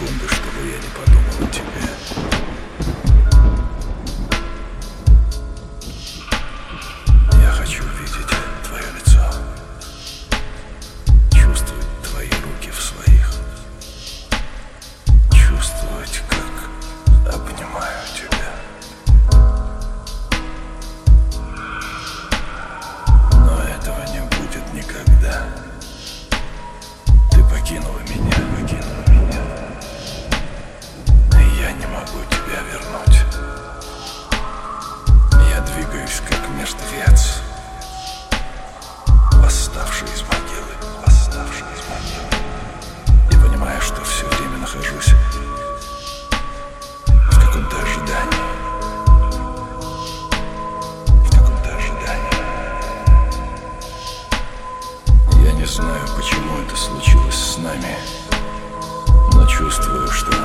секунды, чтобы я не подумал. восставший из могилы, восставший из могилы. И понимая, что все время нахожусь в каком-то ожидании, в каком-то ожидании. Я не знаю, почему это случилось с нами, но чувствую, что